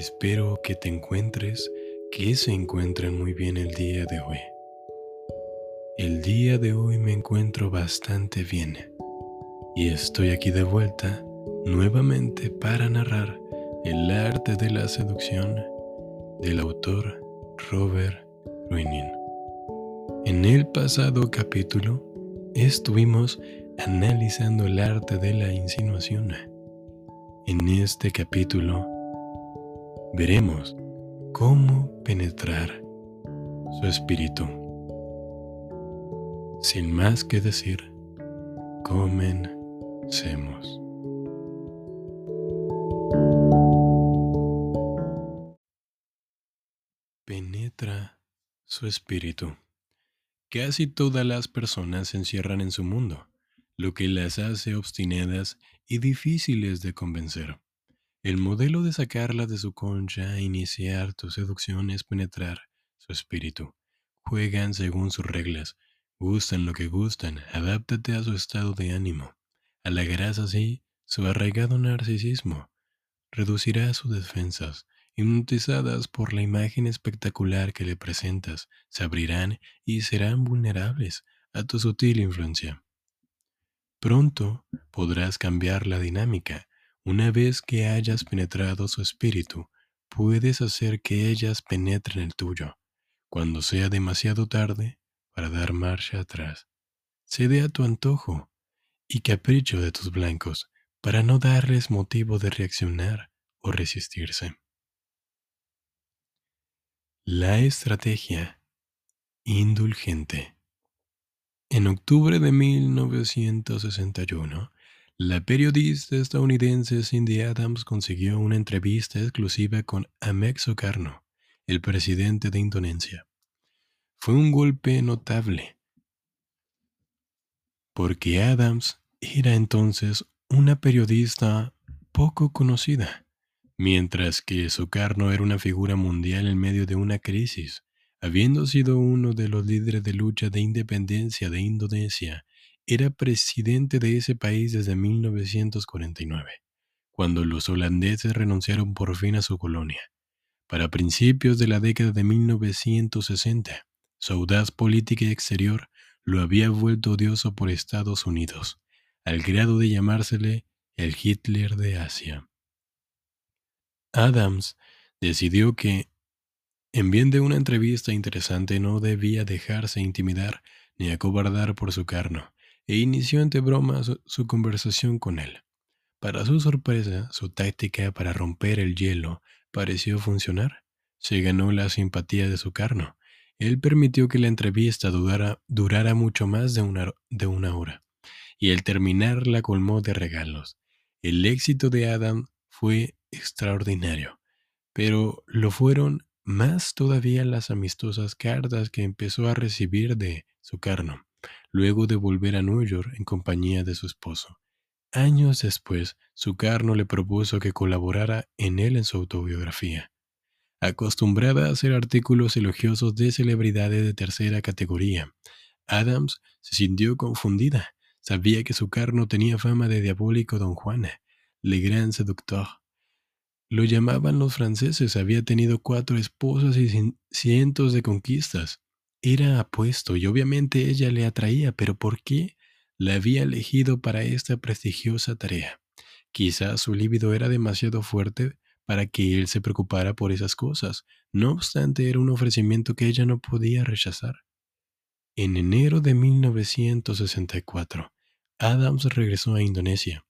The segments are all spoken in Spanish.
Espero que te encuentres, que se encuentren muy bien el día de hoy. El día de hoy me encuentro bastante bien y estoy aquí de vuelta nuevamente para narrar el arte de la seducción del autor Robert Ruinin. En el pasado capítulo estuvimos analizando el arte de la insinuación. En este capítulo veremos cómo penetrar su espíritu. Sin más que decir, comencemos. Penetra su espíritu. Casi todas las personas se encierran en su mundo, lo que las hace obstinadas y difíciles de convencer. El modelo de sacarla de su concha e iniciar tu seducción es penetrar su espíritu. Juegan según sus reglas, gustan lo que gustan, adáptate a su estado de ánimo. Halagarás así su arraigado narcisismo. Reducirá sus defensas, hipnotizadas por la imagen espectacular que le presentas, se abrirán y serán vulnerables a tu sutil influencia. Pronto podrás cambiar la dinámica una vez que hayas penetrado su espíritu, puedes hacer que ellas penetren el tuyo. Cuando sea demasiado tarde para dar marcha atrás, cede a tu antojo y capricho de tus blancos para no darles motivo de reaccionar o resistirse. La estrategia indulgente. En octubre de 1961, la periodista estadounidense Cindy Adams consiguió una entrevista exclusiva con Ahmed Sukarno, el presidente de Indonesia. Fue un golpe notable, porque Adams era entonces una periodista poco conocida, mientras que Sukarno era una figura mundial en medio de una crisis, habiendo sido uno de los líderes de lucha de independencia de Indonesia era presidente de ese país desde 1949, cuando los holandeses renunciaron por fin a su colonia. Para principios de la década de 1960, su audaz política exterior lo había vuelto odioso por Estados Unidos, al grado de llamársele el Hitler de Asia. Adams decidió que, en bien de una entrevista interesante, no debía dejarse intimidar ni acobardar por su carno, e inició entre bromas su conversación con él. Para su sorpresa, su táctica para romper el hielo pareció funcionar. Se ganó la simpatía de su carno. Él permitió que la entrevista durara, mucho más de una, de una hora, y al terminar la colmó de regalos. El éxito de Adam fue extraordinario, pero lo fueron más todavía las amistosas cartas que empezó a recibir de su carno luego de volver a New York en compañía de su esposo. Años después, su carno le propuso que colaborara en él en su autobiografía. Acostumbrada a hacer artículos elogiosos de celebridades de tercera categoría, Adams se sintió confundida. Sabía que su carno tenía fama de diabólico don Juan, le gran seductor. Lo llamaban los franceses, había tenido cuatro esposas y cientos de conquistas. Era apuesto y obviamente ella le atraía, pero ¿por qué la había elegido para esta prestigiosa tarea? Quizás su líbido era demasiado fuerte para que él se preocupara por esas cosas. No obstante, era un ofrecimiento que ella no podía rechazar. En enero de 1964, Adams regresó a Indonesia.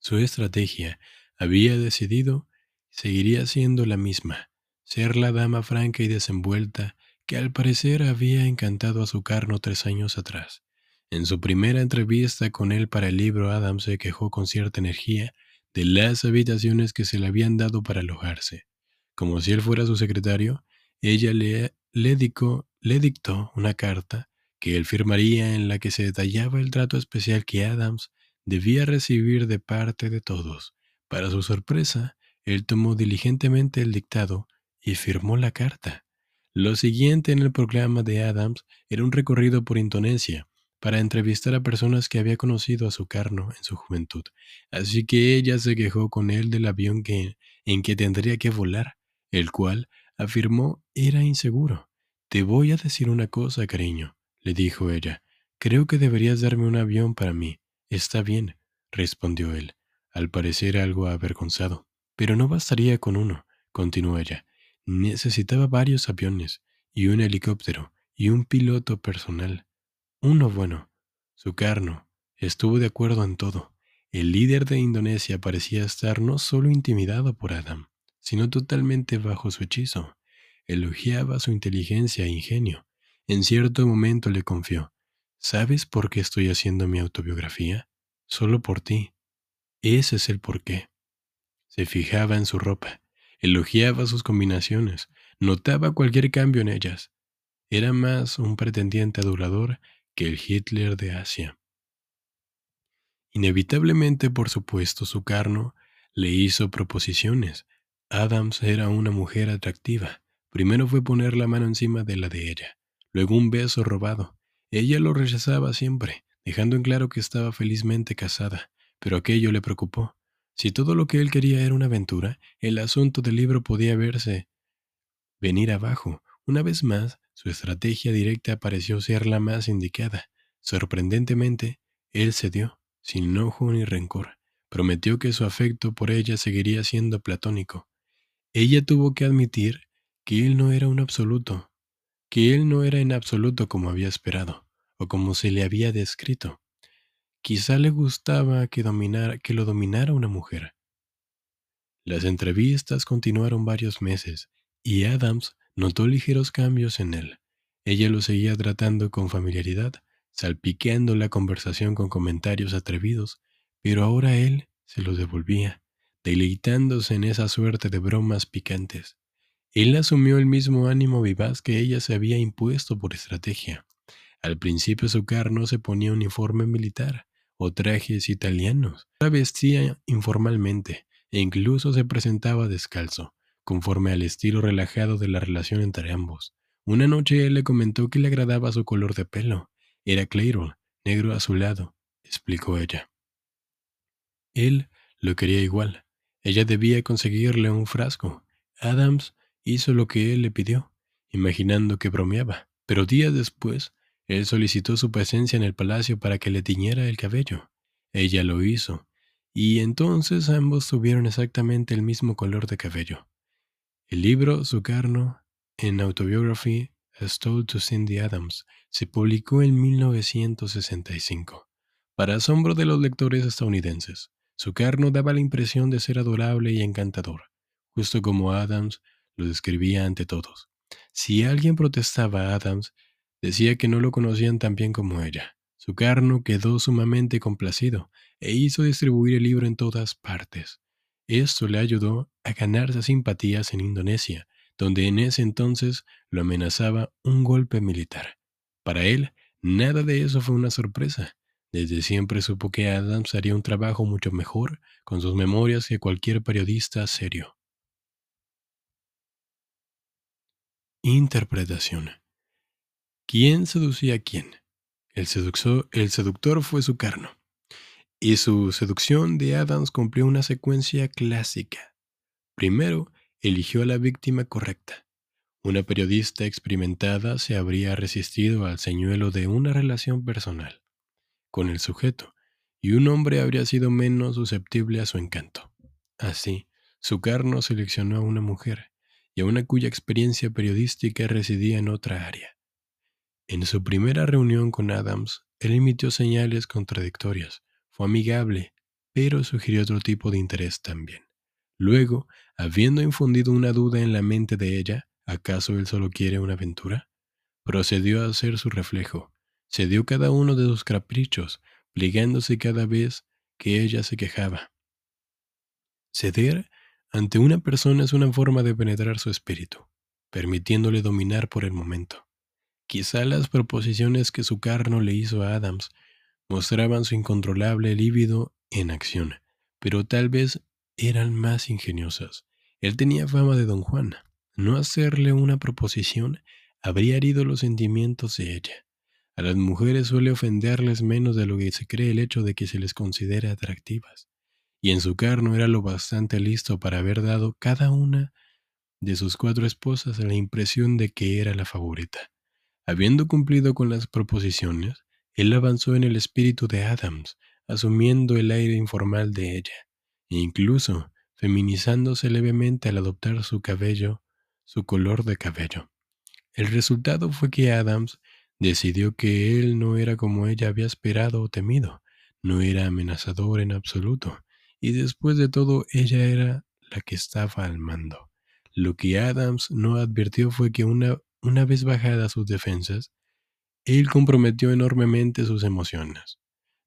Su estrategia había decidido seguiría siendo la misma, ser la dama franca y desenvuelta que al parecer había encantado a su carno tres años atrás. En su primera entrevista con él para el libro, Adam se quejó con cierta energía de las habitaciones que se le habían dado para alojarse. Como si él fuera su secretario, ella le, le, le dictó una carta que él firmaría en la que se detallaba el trato especial que Adams debía recibir de parte de todos. Para su sorpresa, él tomó diligentemente el dictado y firmó la carta. Lo siguiente en el programa de Adams era un recorrido por Indonesia para entrevistar a personas que había conocido a su carno en su juventud. Así que ella se quejó con él del avión que en que tendría que volar, el cual, afirmó, era inseguro. Te voy a decir una cosa, cariño, le dijo ella. Creo que deberías darme un avión para mí. Está bien, respondió él, al parecer algo avergonzado. Pero no bastaría con uno, continuó ella. Necesitaba varios aviones, y un helicóptero, y un piloto personal. Uno bueno. Sukarno estuvo de acuerdo en todo. El líder de Indonesia parecía estar no solo intimidado por Adam, sino totalmente bajo su hechizo. Elogiaba su inteligencia e ingenio. En cierto momento le confió, ¿Sabes por qué estoy haciendo mi autobiografía? Solo por ti. Ese es el porqué. Se fijaba en su ropa, elogiaba sus combinaciones, notaba cualquier cambio en ellas. Era más un pretendiente adulador que el Hitler de Asia. Inevitablemente, por supuesto, su carno le hizo proposiciones. Adams era una mujer atractiva. Primero fue poner la mano encima de la de ella, luego un beso robado. Ella lo rechazaba siempre, dejando en claro que estaba felizmente casada, pero aquello le preocupó. Si todo lo que él quería era una aventura, el asunto del libro podía verse venir abajo. Una vez más, su estrategia directa pareció ser la más indicada. Sorprendentemente, él cedió, sin enojo ni rencor. Prometió que su afecto por ella seguiría siendo platónico. Ella tuvo que admitir que él no era un absoluto, que él no era en absoluto como había esperado, o como se le había descrito. Quizá le gustaba que, que lo dominara una mujer. Las entrevistas continuaron varios meses, y Adams notó ligeros cambios en él. Ella lo seguía tratando con familiaridad, salpiqueando la conversación con comentarios atrevidos, pero ahora él se los devolvía, deleitándose en esa suerte de bromas picantes. Él asumió el mismo ánimo vivaz que ella se había impuesto por estrategia. Al principio su carno se ponía uniforme militar, o trajes italianos. La vestía informalmente e incluso se presentaba descalzo, conforme al estilo relajado de la relación entre ambos. Una noche él le comentó que le agradaba su color de pelo. Era Clairol, negro azulado, explicó ella. Él lo quería igual. Ella debía conseguirle un frasco. Adams hizo lo que él le pidió, imaginando que bromeaba, pero días después él solicitó su presencia en el palacio para que le tiñera el cabello. Ella lo hizo, y entonces ambos tuvieron exactamente el mismo color de cabello. El libro Sukarno, en Autobiography As Told to Cindy Adams, se publicó en 1965. Para asombro de los lectores estadounidenses, Sukarno daba la impresión de ser adorable y encantador, justo como Adams lo describía ante todos. Si alguien protestaba a Adams, Decía que no lo conocían tan bien como ella. Su carno quedó sumamente complacido e hizo distribuir el libro en todas partes. Esto le ayudó a ganarse simpatías en Indonesia, donde en ese entonces lo amenazaba un golpe militar. Para él, nada de eso fue una sorpresa. Desde siempre supo que Adams haría un trabajo mucho mejor con sus memorias que cualquier periodista serio. Interpretación ¿Quién seducía a quién? El, seductor fue su carno. Y su seducción de Adams cumplió una secuencia clásica. Primero, eligió a la víctima correcta. Una periodista experimentada se habría resistido al señuelo de una relación personal con el sujeto, y un hombre habría sido menos susceptible a su encanto. Así, su carno seleccionó a una mujer, y a una cuya experiencia periodística residía en otra área. En su primera reunión con Adams, él emitió señales contradictorias. Fue amigable, pero sugirió otro tipo de interés también. Luego, habiendo infundido una duda en la mente de ella, ¿acaso él solo quiere una aventura? Procedió a hacer su reflejo. Cedió cada uno de sus caprichos, pligándose cada vez que ella se quejaba. Ceder ante una persona es una forma de penetrar su espíritu, permitiéndole dominar por el momento. Quizá las proposiciones que su carno le hizo a Adams mostraban su incontrolable líbido en acción, pero tal vez eran más ingeniosas. Él tenía fama de don Juan. No hacerle una proposición habría herido los sentimientos de ella. A las mujeres suele ofenderles menos de lo que se cree el hecho de que se les considere atractivas. y en su carno era lo bastante listo para haber dado cada una de sus cuatro esposas la impresión de que era la favorita. Habiendo cumplido con las proposiciones, él avanzó en el espíritu de Adams, asumiendo el aire informal de ella, e incluso feminizándose levemente al adoptar su cabello, su color de cabello. El resultado fue que Adams decidió que él no era como ella había esperado o temido, no era amenazador en absoluto, y después de todo ella era la que estaba al mando. Lo que Adams no advirtió fue que una, una vez bajadas sus defensas, él comprometió enormemente sus emociones.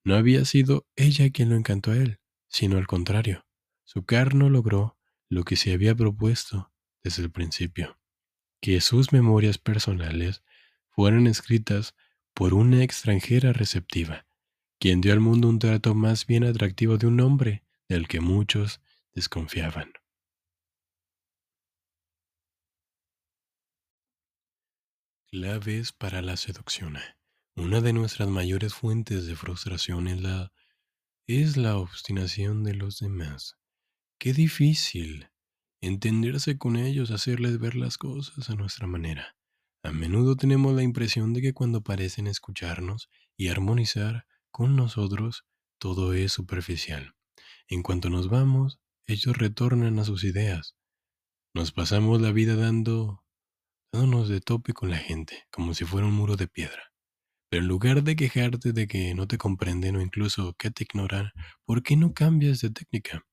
No había sido ella quien lo encantó a él, sino al contrario. Su carno logró lo que se había propuesto desde el principio, que sus memorias personales fueran escritas por una extranjera receptiva, quien dio al mundo un trato más bien atractivo de un hombre del que muchos desconfiaban. Claves para la seducción. Una de nuestras mayores fuentes de frustración es la, es la obstinación de los demás. Qué difícil entenderse con ellos, hacerles ver las cosas a nuestra manera. A menudo tenemos la impresión de que cuando parecen escucharnos y armonizar con nosotros, todo es superficial. En cuanto nos vamos, ellos retornan a sus ideas. Nos pasamos la vida dando dándonos de tope con la gente, como si fuera un muro de piedra. Pero en lugar de quejarte de que no te comprenden o incluso que te ignoran, ¿por qué no cambias de técnica?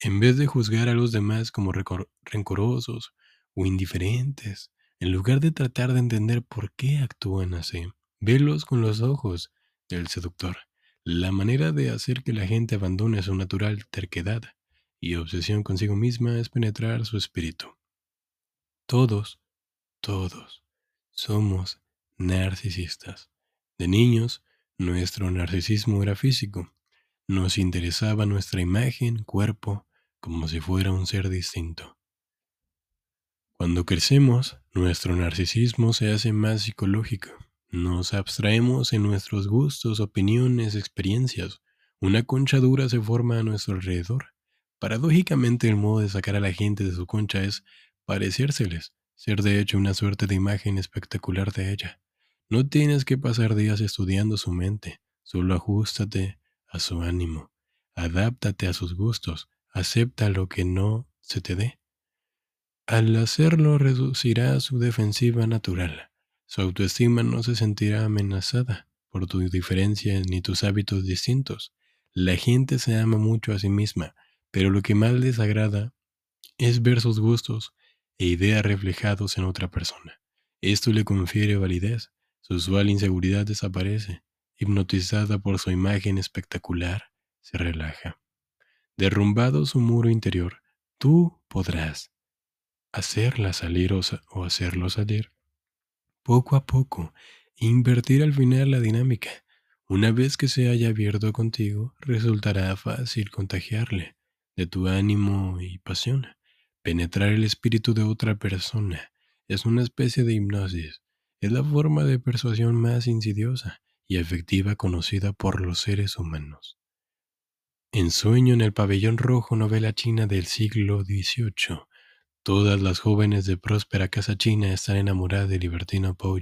En vez de juzgar a los demás como rencorosos o indiferentes, en lugar de tratar de entender por qué actúan así, velos con los ojos del seductor. La manera de hacer que la gente abandone su natural terquedad y obsesión consigo misma es penetrar su espíritu. Todos todos somos narcisistas. De niños, nuestro narcisismo era físico. Nos interesaba nuestra imagen, cuerpo, como si fuera un ser distinto. Cuando crecemos, nuestro narcisismo se hace más psicológico. Nos abstraemos en nuestros gustos, opiniones, experiencias. Una concha dura se forma a nuestro alrededor. Paradójicamente el modo de sacar a la gente de su concha es parecérseles, ser de hecho una suerte de imagen espectacular de ella. No tienes que pasar días estudiando su mente, solo ajustate a su ánimo, adáptate a sus gustos, acepta lo que no se te dé. Al hacerlo reducirá su defensiva natural. Su autoestima no se sentirá amenazada por tu diferencia ni tus hábitos distintos. La gente se ama mucho a sí misma, pero lo que más les agrada es ver sus gustos e ideas reflejados en otra persona. Esto le confiere validez, su usual inseguridad desaparece, hipnotizada por su imagen espectacular, se relaja. Derrumbado su muro interior, tú podrás hacerla salir o, o hacerlo salir. Poco a poco, invertir al final la dinámica. Una vez que se haya abierto contigo, resultará fácil contagiarle de tu ánimo y pasión. Penetrar el espíritu de otra persona es una especie de hipnosis. Es la forma de persuasión más insidiosa y efectiva conocida por los seres humanos. En Sueño en el Pabellón Rojo, novela china del siglo XVIII, todas las jóvenes de próspera casa china están enamoradas de libertino Pou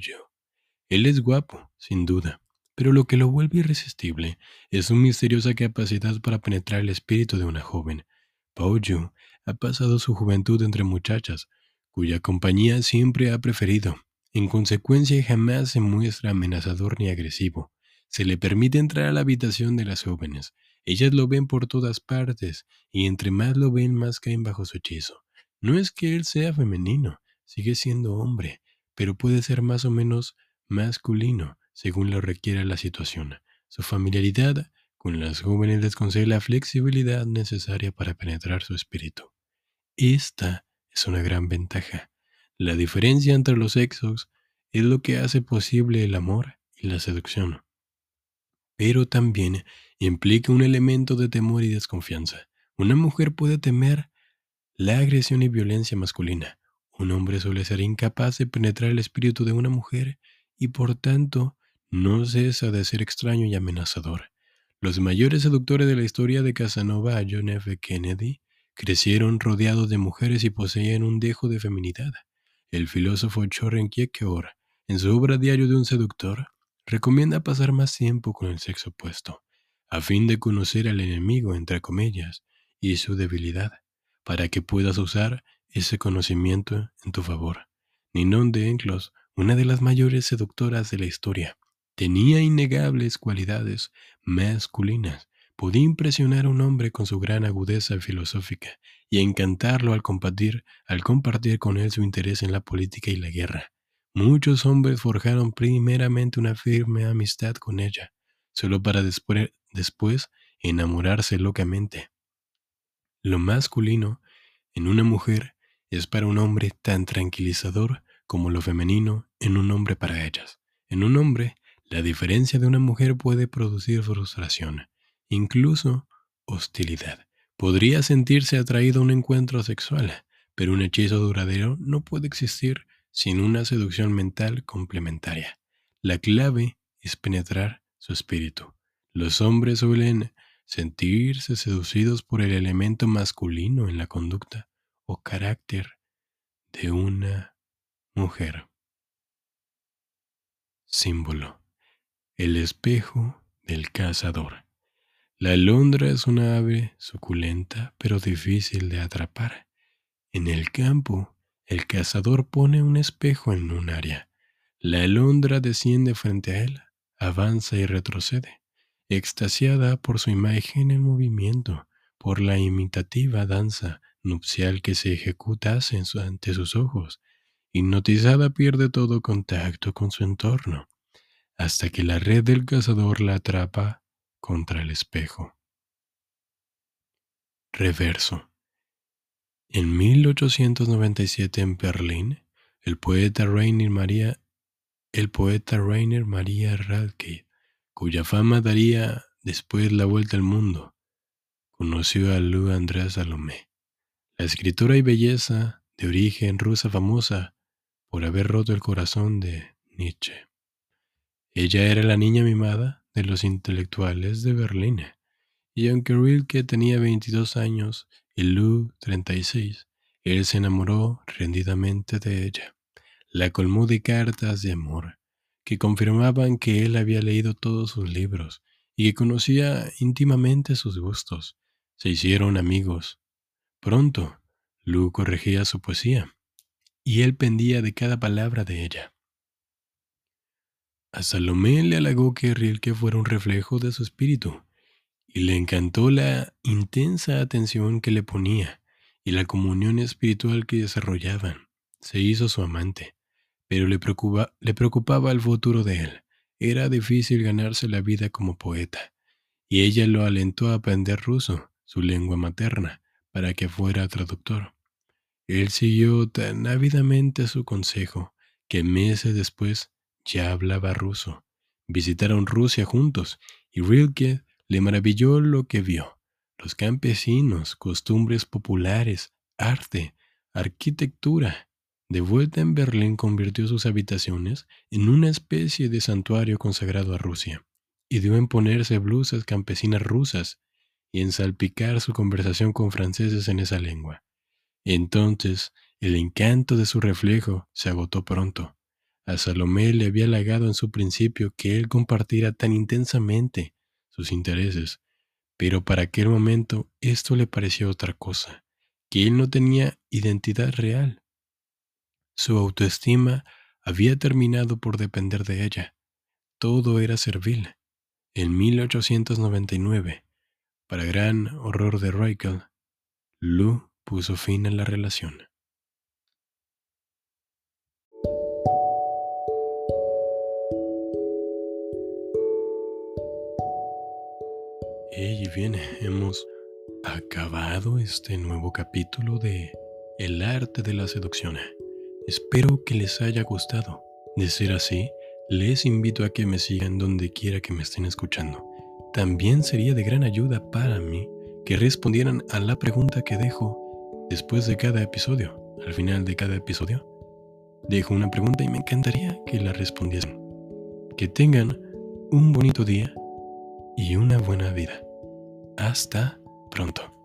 Él es guapo, sin duda, pero lo que lo vuelve irresistible es su misteriosa capacidad para penetrar el espíritu de una joven. Pao Yu ha pasado su juventud entre muchachas, cuya compañía siempre ha preferido. En consecuencia, jamás se muestra amenazador ni agresivo. Se le permite entrar a la habitación de las jóvenes. Ellas lo ven por todas partes, y entre más lo ven, más caen bajo su hechizo. No es que él sea femenino, sigue siendo hombre, pero puede ser más o menos masculino, según lo requiera la situación. Su familiaridad con las jóvenes les concede la flexibilidad necesaria para penetrar su espíritu. Esta es una gran ventaja. La diferencia entre los sexos es lo que hace posible el amor y la seducción. Pero también implica un elemento de temor y desconfianza. Una mujer puede temer la agresión y violencia masculina. Un hombre suele ser incapaz de penetrar el espíritu de una mujer y por tanto no cesa de ser extraño y amenazador. Los mayores seductores de la historia de Casanova, John F. Kennedy, crecieron rodeados de mujeres y poseían un dejo de feminidad. El filósofo Choren Kierkegaard, en su obra Diario de un seductor, recomienda pasar más tiempo con el sexo opuesto, a fin de conocer al enemigo, entre comillas, y su debilidad, para que puedas usar ese conocimiento en tu favor. Ninon de Enclos, una de las mayores seductoras de la historia, tenía innegables cualidades masculinas. Podía impresionar a un hombre con su gran agudeza filosófica y encantarlo al compartir, al compartir con él su interés en la política y la guerra. Muchos hombres forjaron primeramente una firme amistad con ella, solo para después, después enamorarse locamente. Lo masculino en una mujer es para un hombre tan tranquilizador como lo femenino en un hombre para ellas. En un hombre, la diferencia de una mujer puede producir frustración, incluso hostilidad. Podría sentirse atraído a un encuentro sexual, pero un hechizo duradero no puede existir sin una seducción mental complementaria. La clave es penetrar su espíritu. Los hombres suelen sentirse seducidos por el elemento masculino en la conducta o carácter de una mujer. Símbolo. El espejo del cazador. La alondra es una ave suculenta pero difícil de atrapar. En el campo el cazador pone un espejo en un área. La alondra desciende frente a él, avanza y retrocede, extasiada por su imagen en movimiento, por la imitativa danza nupcial que se ejecuta ante sus ojos. Hipnotizada pierde todo contacto con su entorno, hasta que la red del cazador la atrapa contra el espejo. Reverso. En 1897 en Berlín, el poeta Rainer María, el poeta Rainer María Radke, cuya fama daría después la vuelta al mundo, conoció a Lou Andrés Salomé, la escritora y belleza de origen rusa famosa por haber roto el corazón de Nietzsche. Ella era la niña mimada de los intelectuales de Berlín, y aunque Rilke tenía 22 años y Lou 36, él se enamoró rendidamente de ella. La colmó de cartas de amor, que confirmaban que él había leído todos sus libros y que conocía íntimamente sus gustos. Se hicieron amigos. Pronto, Lou corregía su poesía, y él pendía de cada palabra de ella. A Salomé le halagó que Rilke fuera un reflejo de su espíritu, y le encantó la intensa atención que le ponía y la comunión espiritual que desarrollaban. Se hizo su amante, pero le, preocupaba el futuro de él. Era difícil ganarse la vida como poeta, y ella lo alentó a aprender ruso, su lengua materna, para que fuera traductor. Él siguió tan ávidamente su consejo que meses después ya hablaba ruso. Visitaron Rusia juntos y Rilke le maravilló lo que vio. Los campesinos, costumbres populares, arte, arquitectura. De vuelta en Berlín convirtió sus habitaciones en una especie de santuario consagrado a Rusia, y dio en ponerse blusas campesinas rusas y en salpicar su conversación con franceses en esa lengua. Entonces, el encanto de su reflejo se agotó pronto. A Salomé le había halagado en su principio que él compartiera tan intensamente sus intereses, pero para aquel momento esto le pareció otra cosa, que él no tenía identidad real. Su autoestima había terminado por depender de ella. Todo era servil. En 1899, para gran horror de Reichel, Lou puso fin a la relación. Y bien, hemos acabado este nuevo capítulo de El arte de la seducción. Espero que les haya gustado. De ser así, les invito a que me sigan donde quiera que me estén escuchando. También sería de gran ayuda para mí que respondieran a la pregunta que dejo después de cada episodio. Al final de cada episodio, dejo una pregunta y me encantaría que la respondiesen. Que tengan un bonito día y una buena vida. Hasta pronto.